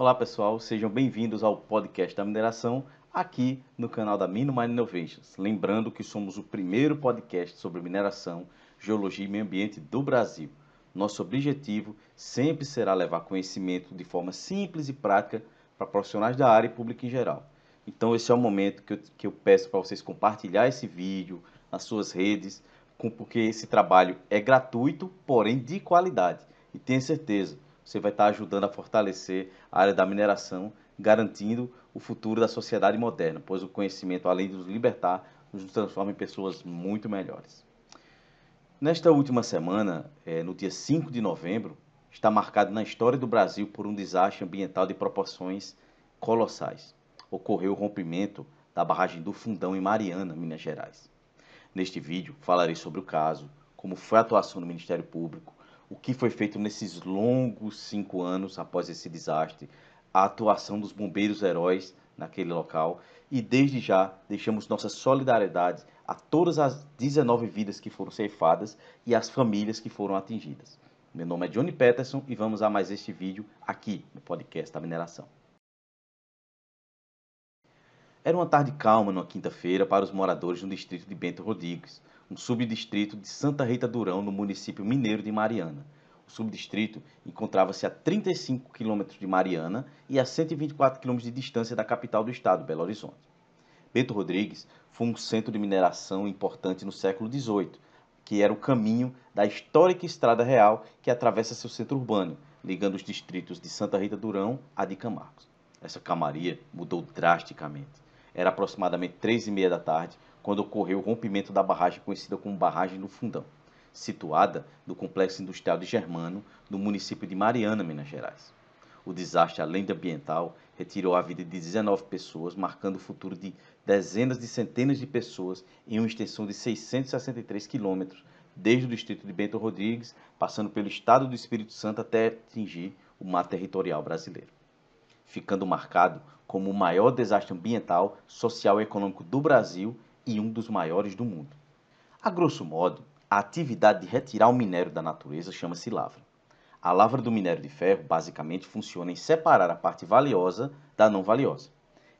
Olá pessoal, sejam bem-vindos ao podcast da mineração aqui no canal da Mino Mine Innovations. Lembrando que somos o primeiro podcast sobre mineração, geologia e meio ambiente do Brasil. Nosso objetivo sempre será levar conhecimento de forma simples e prática para profissionais da área e público em geral. Então esse é o momento que eu, que eu peço para vocês compartilhar esse vídeo nas suas redes, porque esse trabalho é gratuito, porém de qualidade. E tenha certeza, você vai estar ajudando a fortalecer a área da mineração, garantindo o futuro da sociedade moderna, pois o conhecimento, além de nos libertar, nos transforma em pessoas muito melhores. Nesta última semana, é, no dia 5 de novembro, está marcado na história do Brasil por um desastre ambiental de proporções colossais. Ocorreu o rompimento da barragem do Fundão em Mariana, Minas Gerais. Neste vídeo, falarei sobre o caso, como foi a atuação do Ministério Público, o que foi feito nesses longos cinco anos após esse desastre, a atuação dos bombeiros heróis naquele local e desde já deixamos nossa solidariedade a todas as 19 vidas que foram ceifadas e as famílias que foram atingidas. Meu nome é Johnny Peterson e vamos a mais este vídeo aqui no podcast da mineração. Era uma tarde calma numa quinta-feira para os moradores no distrito de Bento Rodrigues, um subdistrito de Santa Rita Durão, no município mineiro de Mariana. O subdistrito encontrava-se a 35 quilômetros de Mariana e a 124 quilômetros de distância da capital do estado, Belo Horizonte. Bento Rodrigues foi um centro de mineração importante no século XVIII, que era o caminho da histórica Estrada Real que atravessa seu centro urbano, ligando os distritos de Santa Rita Durão a de Camargos. Essa camaria mudou drasticamente. Era aproximadamente três e meia da tarde quando ocorreu o rompimento da barragem conhecida como Barragem do Fundão, situada no Complexo Industrial de Germano, no município de Mariana, Minas Gerais. O desastre, além de ambiental, retirou a vida de 19 pessoas, marcando o futuro de dezenas de centenas de pessoas em uma extensão de 663 quilômetros, desde o distrito de Bento Rodrigues, passando pelo estado do Espírito Santo até atingir o mar territorial brasileiro. Ficando marcado como o maior desastre ambiental, social e econômico do Brasil e um dos maiores do mundo. A grosso modo, a atividade de retirar o minério da natureza chama-se lavra. A lavra do minério de ferro basicamente funciona em separar a parte valiosa da não valiosa.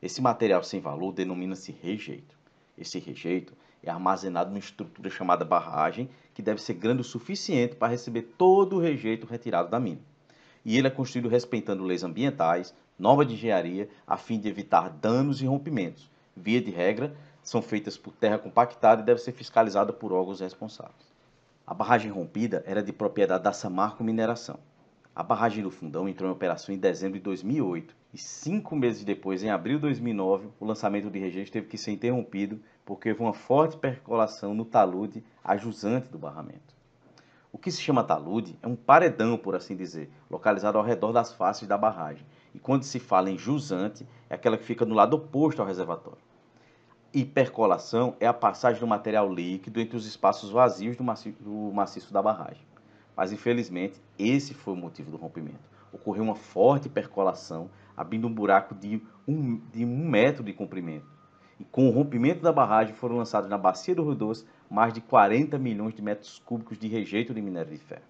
Esse material sem valor denomina-se rejeito. Esse rejeito é armazenado numa estrutura chamada barragem, que deve ser grande o suficiente para receber todo o rejeito retirado da mina. E ele é construído respeitando leis ambientais, normas de engenharia, a fim de evitar danos e rompimentos. Via de regra, são feitas por terra compactada e deve ser fiscalizada por órgãos responsáveis. A barragem rompida era de propriedade da Samarco Mineração. A barragem do Fundão entrou em operação em dezembro de 2008 e cinco meses depois, em abril de 2009, o lançamento de registro teve que ser interrompido porque houve uma forte percolação no talude ajusante do barramento. O que se chama talude é um paredão, por assim dizer, localizado ao redor das faces da barragem. E quando se fala em jusante, é aquela que fica no lado oposto ao reservatório. Hipercolação é a passagem do material líquido entre os espaços vazios do maciço, do maciço da barragem. Mas, infelizmente, esse foi o motivo do rompimento. Ocorreu uma forte percolação, abrindo um buraco de um, de um metro de comprimento. E com o rompimento da barragem foram lançados na bacia do Rio Doce mais de 40 milhões de metros cúbicos de rejeito de minério de ferro.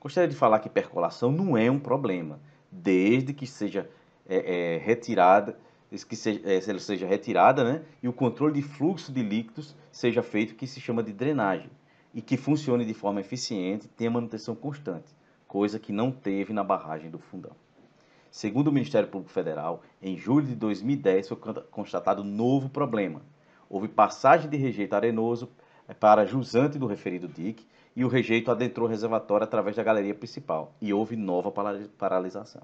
Gostaria de falar que percolação não é um problema, desde que seja é, é, retirada que seja, é, ela seja retirada, né? E o controle de fluxo de líquidos seja feito, que se chama de drenagem, e que funcione de forma eficiente e tenha manutenção constante, coisa que não teve na barragem do Fundão. Segundo o Ministério Público Federal, em julho de 2010 foi constatado novo problema. Houve passagem de rejeito arenoso é, para jusante do referido DIC e o rejeito adentrou o reservatório através da galeria principal e houve nova paralisação.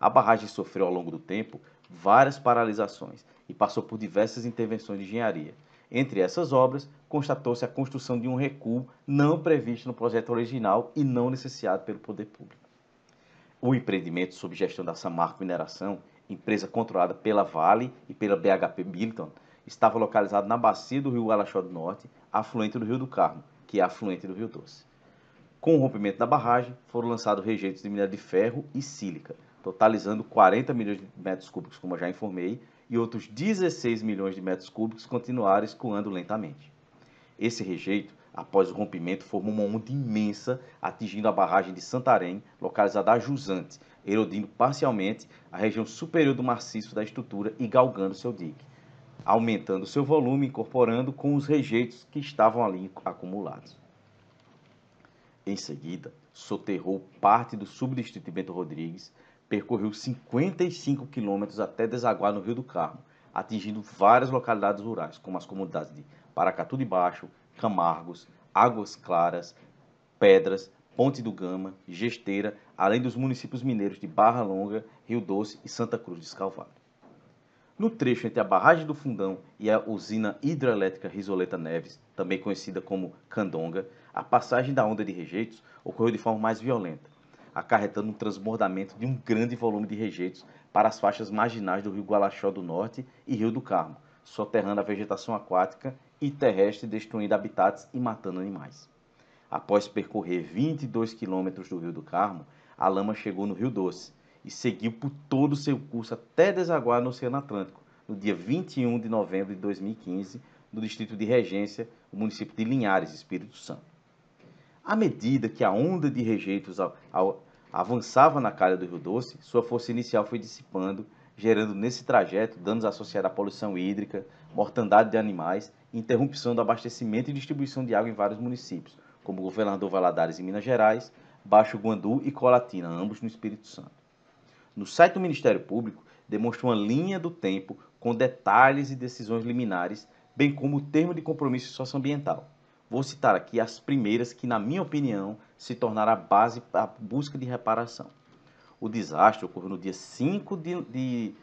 A barragem sofreu ao longo do tempo várias paralisações e passou por diversas intervenções de engenharia. Entre essas obras, constatou-se a construção de um recuo não previsto no projeto original e não necessitado pelo poder público. O empreendimento sob gestão da Samarco Mineração, empresa controlada pela Vale e pela BHP Billiton, estava localizado na bacia do rio Alaxó do Norte, afluente do Rio do Carmo, que é afluente do Rio Doce. Com o rompimento da barragem, foram lançados rejeitos de minério de ferro e sílica, totalizando 40 milhões de metros cúbicos, como eu já informei, e outros 16 milhões de metros cúbicos continuaram escoando lentamente. Esse rejeito Após o rompimento, formou uma onda imensa, atingindo a barragem de Santarém, localizada a jusante, erodindo parcialmente a região superior do maciço da estrutura e galgando seu dique, aumentando seu volume, incorporando com os rejeitos que estavam ali acumulados. Em seguida, soterrou parte do subdistrito de Bento Rodrigues, percorreu 55 quilômetros até desaguar no Rio do Carmo, atingindo várias localidades rurais, como as comunidades de Paracatu de Baixo, Camargos, Águas Claras, Pedras, Ponte do Gama, Gesteira, além dos municípios mineiros de Barra Longa, Rio Doce e Santa Cruz de Escalvado. No trecho entre a barragem do Fundão e a usina hidrelétrica Risoleta Neves, também conhecida como Candonga, a passagem da onda de rejeitos ocorreu de forma mais violenta, acarretando um transbordamento de um grande volume de rejeitos para as faixas marginais do rio Gualaxó do Norte e Rio do Carmo, soterrando a vegetação aquática e terrestre, destruindo habitats e matando animais. Após percorrer 22 quilômetros do Rio do Carmo, a lama chegou no Rio Doce e seguiu por todo o seu curso até desaguar no Oceano Atlântico, no dia 21 de novembro de 2015, no distrito de Regência, o município de Linhares, Espírito Santo. À medida que a onda de rejeitos avançava na calha do Rio Doce, sua força inicial foi dissipando, gerando nesse trajeto danos associados à poluição hídrica, mortandade de animais e interrupção do abastecimento e distribuição de água em vários municípios, como Governador Valadares em Minas Gerais, Baixo Guandu e Colatina, ambos no Espírito Santo. No site do Ministério Público, demonstra uma linha do tempo com detalhes e decisões liminares, bem como o termo de compromisso socioambiental. Vou citar aqui as primeiras que, na minha opinião, se tornaram a base para a busca de reparação. O desastre ocorreu no dia 5 de, de,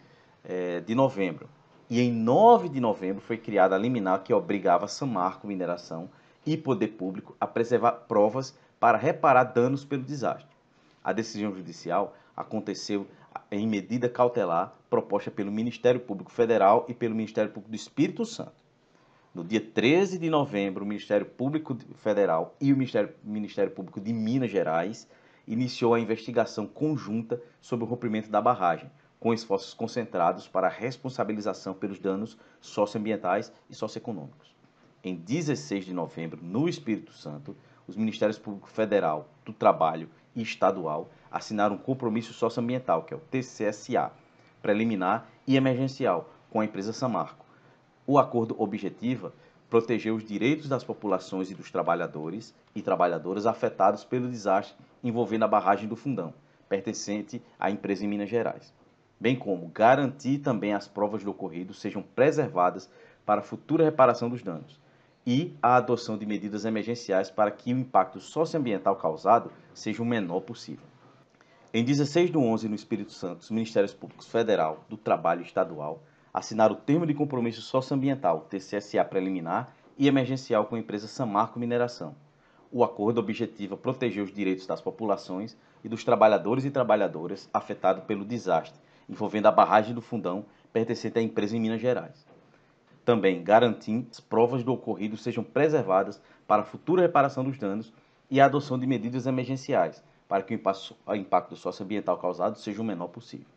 é, de novembro. E em 9 de novembro foi criada a liminar que obrigava Samarco Mineração e Poder Público a preservar provas para reparar danos pelo desastre. A decisão judicial aconteceu em medida cautelar proposta pelo Ministério Público Federal e pelo Ministério Público do Espírito Santo. No dia 13 de novembro, o Ministério Público Federal e o Ministério, Ministério Público de Minas Gerais iniciou a investigação conjunta sobre o rompimento da barragem, com esforços concentrados para a responsabilização pelos danos socioambientais e socioeconômicos. Em 16 de novembro, no Espírito Santo, os Ministérios Público Federal, do Trabalho e Estadual assinaram um compromisso socioambiental, que é o TCSA, preliminar e emergencial, com a empresa Samarco o acordo objetiva proteger os direitos das populações e dos trabalhadores e trabalhadoras afetados pelo desastre envolvendo a barragem do Fundão, pertencente à empresa em Minas Gerais, bem como garantir também as provas do ocorrido sejam preservadas para futura reparação dos danos e a adoção de medidas emergenciais para que o impacto socioambiental causado seja o menor possível. Em 16 de 11, no Espírito Santo, os Ministérios Públicos Federal, do Trabalho Estadual, assinar o termo de compromisso socioambiental, TCSA preliminar e emergencial com a empresa Samarco Mineração. O acordo objetiva proteger os direitos das populações e dos trabalhadores e trabalhadoras afetados pelo desastre envolvendo a barragem do Fundão pertencente à empresa em Minas Gerais. Também garantir que as provas do ocorrido sejam preservadas para a futura reparação dos danos e a adoção de medidas emergenciais para que o impacto socioambiental causado seja o menor possível.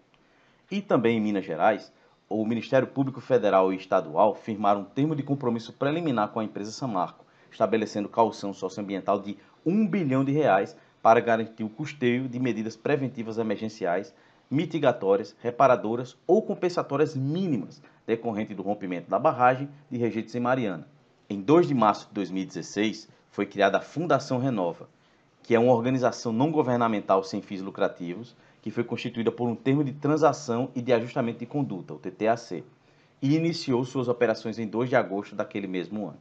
E também em Minas Gerais, o Ministério Público Federal e Estadual firmaram um termo de compromisso preliminar com a empresa Samarco, estabelecendo caução socioambiental de 1 bilhão de reais para garantir o custeio de medidas preventivas emergenciais, mitigatórias, reparadoras ou compensatórias mínimas decorrente do rompimento da barragem de rejeitos em Mariana. Em 2 de março de 2016, foi criada a Fundação Renova, que é uma organização não governamental sem fins lucrativos que foi constituída por um termo de transação e de ajustamento de conduta, o TTAC, e iniciou suas operações em 2 de agosto daquele mesmo ano.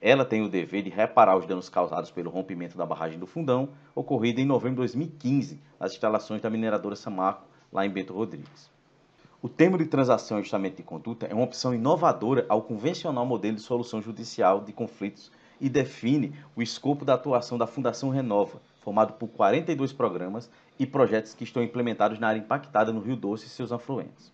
Ela tem o dever de reparar os danos causados pelo rompimento da barragem do Fundão, ocorrido em novembro de 2015, nas instalações da mineradora Samarco, lá em Bento Rodrigues. O termo de transação e ajustamento de conduta é uma opção inovadora ao convencional modelo de solução judicial de conflitos e define o escopo da atuação da Fundação Renova, formado por 42 programas e projetos que estão implementados na área impactada no Rio Doce e seus afluentes.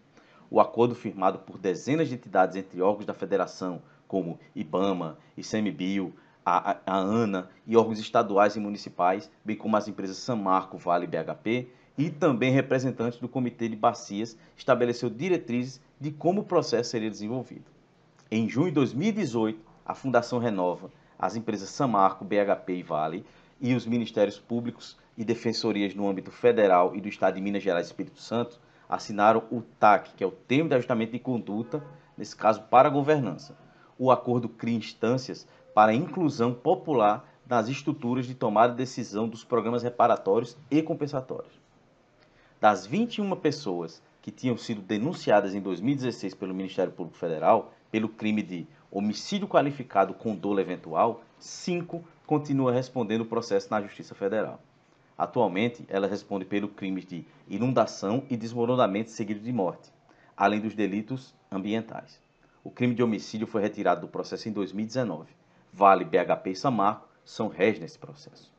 O acordo firmado por dezenas de entidades entre órgãos da federação, como IBAMA, ICMBio, a, a, ANA e órgãos estaduais e municipais, bem como as empresas Samarco, Vale e BHP, e também representantes do Comitê de Bacias, estabeleceu diretrizes de como o processo seria desenvolvido. Em junho de 2018, a Fundação Renova as empresas Samarco, BHP e Vale e os ministérios públicos e defensorias no âmbito federal e do Estado de Minas Gerais e Espírito Santo assinaram o TAC, que é o Termo de Ajustamento de Conduta, nesse caso para a governança. O acordo cria instâncias para a inclusão popular nas estruturas de tomada de decisão dos programas reparatórios e compensatórios. Das 21 pessoas que tinham sido denunciadas em 2016 pelo Ministério Público Federal pelo crime de homicídio qualificado com dolo eventual, cinco continuam respondendo o processo na Justiça Federal. Atualmente, ela responde pelo crime de inundação e desmoronamento seguido de morte, além dos delitos ambientais. O crime de homicídio foi retirado do processo em 2019. Vale, BHP e Samarco são réis nesse processo.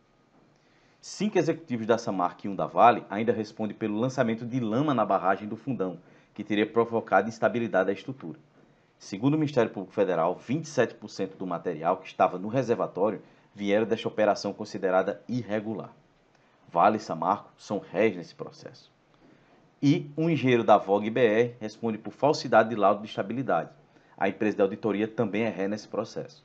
Cinco executivos da Samarco e um da Vale ainda respondem pelo lançamento de lama na barragem do Fundão, que teria provocado instabilidade da estrutura. Segundo o Ministério Público Federal, 27% do material que estava no reservatório vieram desta operação considerada irregular. Vale e Samarco são réis nesse processo. E um engenheiro da Vogue BR responde por falsidade de laudo de estabilidade. A empresa de auditoria também é ré nesse processo.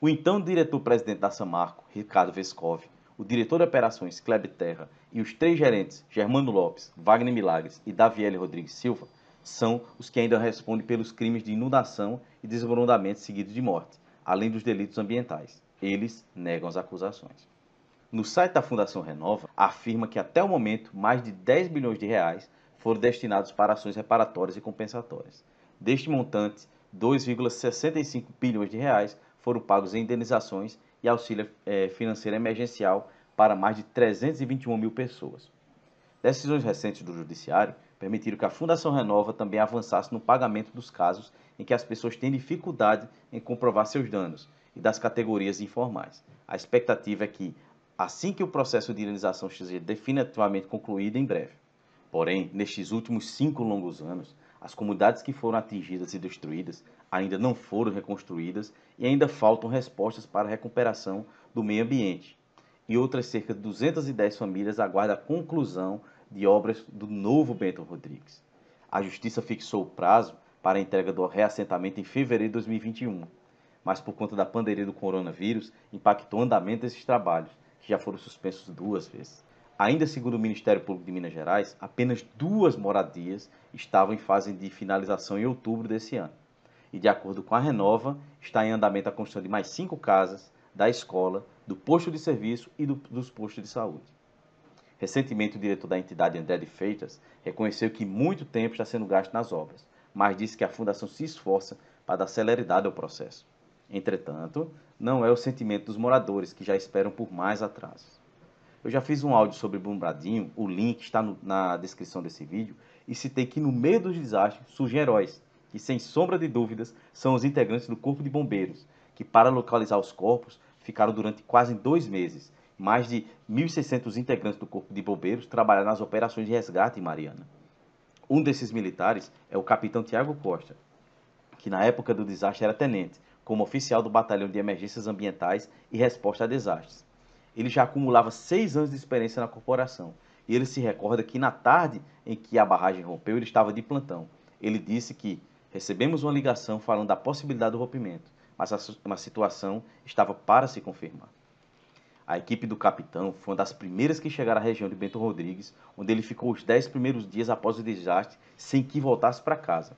O então diretor-presidente da Samarco, Ricardo Vescov, o diretor de operações, Kleber Terra, e os três gerentes, Germano Lopes, Wagner Milagres e Daviele Rodrigues Silva, são os que ainda respondem pelos crimes de inundação e desmoronamento seguido de morte, além dos delitos ambientais. Eles negam as acusações. No site da Fundação Renova, afirma que até o momento mais de 10 bilhões de reais foram destinados para ações reparatórias e compensatórias. Deste montante, 2,65 bilhões de reais foram pagos em indenizações e auxílio é, financeiro emergencial para mais de 321 mil pessoas. Decisões recentes do Judiciário permitiram que a Fundação Renova também avançasse no pagamento dos casos em que as pessoas têm dificuldade em comprovar seus danos e das categorias informais. A expectativa é que, assim que o processo de indenização seja definitivamente concluído em breve. Porém, nestes últimos cinco longos anos, as comunidades que foram atingidas e destruídas ainda não foram reconstruídas e ainda faltam respostas para a recuperação do meio ambiente. E outras cerca de 210 famílias aguardam a conclusão de obras do novo Bento Rodrigues. A Justiça fixou o prazo para a entrega do reassentamento em fevereiro de 2021, mas por conta da pandemia do coronavírus, impactou o andamento desses trabalhos, que já foram suspensos duas vezes. Ainda segundo o Ministério Público de Minas Gerais, apenas duas moradias estavam em fase de finalização em outubro desse ano. E de acordo com a Renova, está em andamento a construção de mais cinco casas, da escola, do posto de serviço e do, dos postos de saúde. Recentemente, o diretor da entidade, André de Freitas, reconheceu que muito tempo está sendo gasto nas obras, mas disse que a Fundação se esforça para dar celeridade ao processo. Entretanto, não é o sentimento dos moradores, que já esperam por mais atrasos. Eu já fiz um áudio sobre Bumbradinho, o link está no, na descrição desse vídeo, e citei que no meio dos desastres surgem heróis, que sem sombra de dúvidas são os integrantes do Corpo de Bombeiros, que para localizar os corpos ficaram durante quase dois meses, mais de 1.600 integrantes do Corpo de Bombeiros trabalharam nas operações de resgate em Mariana. Um desses militares é o capitão Tiago Costa, que na época do desastre era tenente, como oficial do Batalhão de Emergências Ambientais e Resposta a Desastres. Ele já acumulava seis anos de experiência na corporação e ele se recorda que na tarde em que a barragem rompeu, ele estava de plantão. Ele disse que recebemos uma ligação falando da possibilidade do rompimento, mas a, situação estava para se confirmar. A equipe do capitão foi uma das primeiras que chegaram à região de Bento Rodrigues, onde ele ficou os dez primeiros dias após o desastre, sem que voltasse para casa.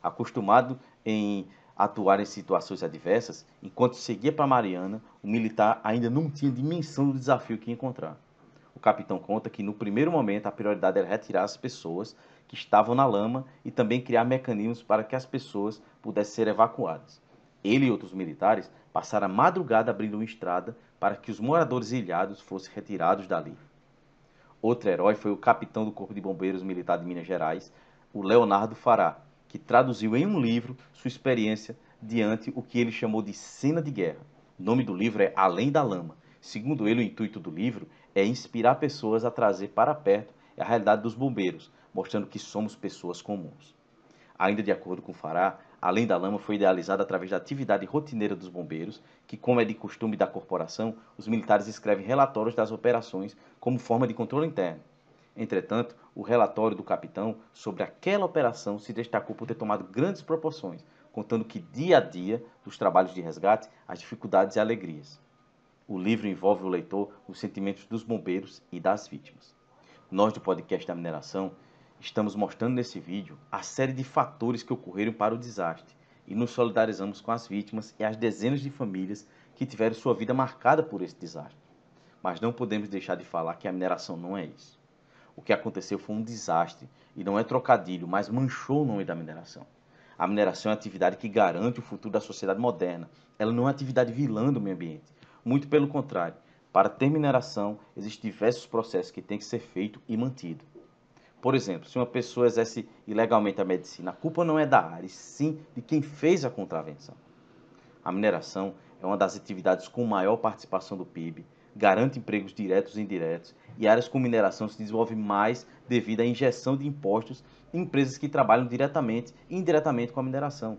Acostumado em atuar em situações adversas, enquanto seguia para Mariana, o militar ainda não tinha dimensão do desafio que ia encontrar. O capitão conta que no primeiro momento a prioridade era retirar as pessoas que estavam na lama e também criar mecanismos para que as pessoas pudessem ser evacuadas. Ele e outros militares passaram a madrugada abrindo uma estrada para que os moradores ilhados fossem retirados dali. Outro herói foi o capitão do Corpo de Bombeiros Militar de Minas Gerais, o Leonardo Fará, que traduziu em um livro sua experiência diante o que ele chamou de cena de guerra. O nome do livro é Além da Lama. Segundo ele, o intuito do livro é inspirar pessoas a trazer para perto a realidade dos bombeiros, mostrando que somos pessoas comuns. Ainda de acordo com Fará, Além da Lama foi idealizada através da atividade rotineira dos bombeiros, que, como é de costume da corporação, os militares escrevem relatórios das operações como forma de controle interno. Entretanto, o relatório do capitão sobre aquela operação se destacou por ter tomado grandes proporções, contando que dia a dia dos trabalhos de resgate, as dificuldades e alegrias. O livro envolve o leitor os sentimentos dos bombeiros e das vítimas. Nós do podcast da mineração estamos mostrando nesse vídeo a série de fatores que ocorreram para o desastre e nos solidarizamos com as vítimas e as dezenas de famílias que tiveram sua vida marcada por esse desastre. Mas não podemos deixar de falar que a mineração não é isso. O que aconteceu foi um desastre e não é trocadilho, mas manchou o nome da mineração. A mineração é uma atividade que garante o futuro da sociedade moderna. Ela não é uma atividade vilã do meio ambiente. Muito pelo contrário. Para ter mineração, existem diversos processos que têm que ser feito e mantido. Por exemplo, se uma pessoa exerce ilegalmente a medicina, a culpa não é da área, sim de quem fez a contravenção. A mineração é uma das atividades com maior participação do PIB, garante empregos diretos e indiretos, e áreas com mineração se desenvolvem mais devido à injeção de impostos em empresas que trabalham diretamente e indiretamente com a mineração.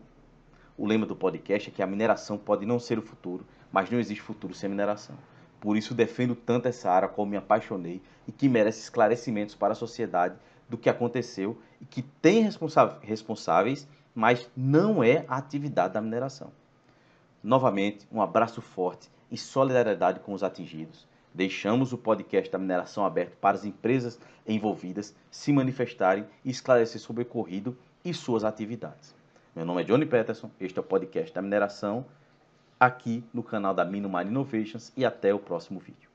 O lema do podcast é que a mineração pode não ser o futuro, mas não existe futuro sem mineração. Por isso defendo tanto essa área como me apaixonei e que merece esclarecimentos para a sociedade do que aconteceu e que tem responsáveis, mas não é a atividade da mineração. Novamente, um abraço forte e solidariedade com os atingidos. Deixamos o podcast da mineração aberto para as empresas envolvidas se manifestarem e esclarecer sobre o ocorrido e suas atividades. Meu nome é Johnny Peterson, este é o podcast da mineração aqui no canal da Mino Mine Innovations e até o próximo vídeo.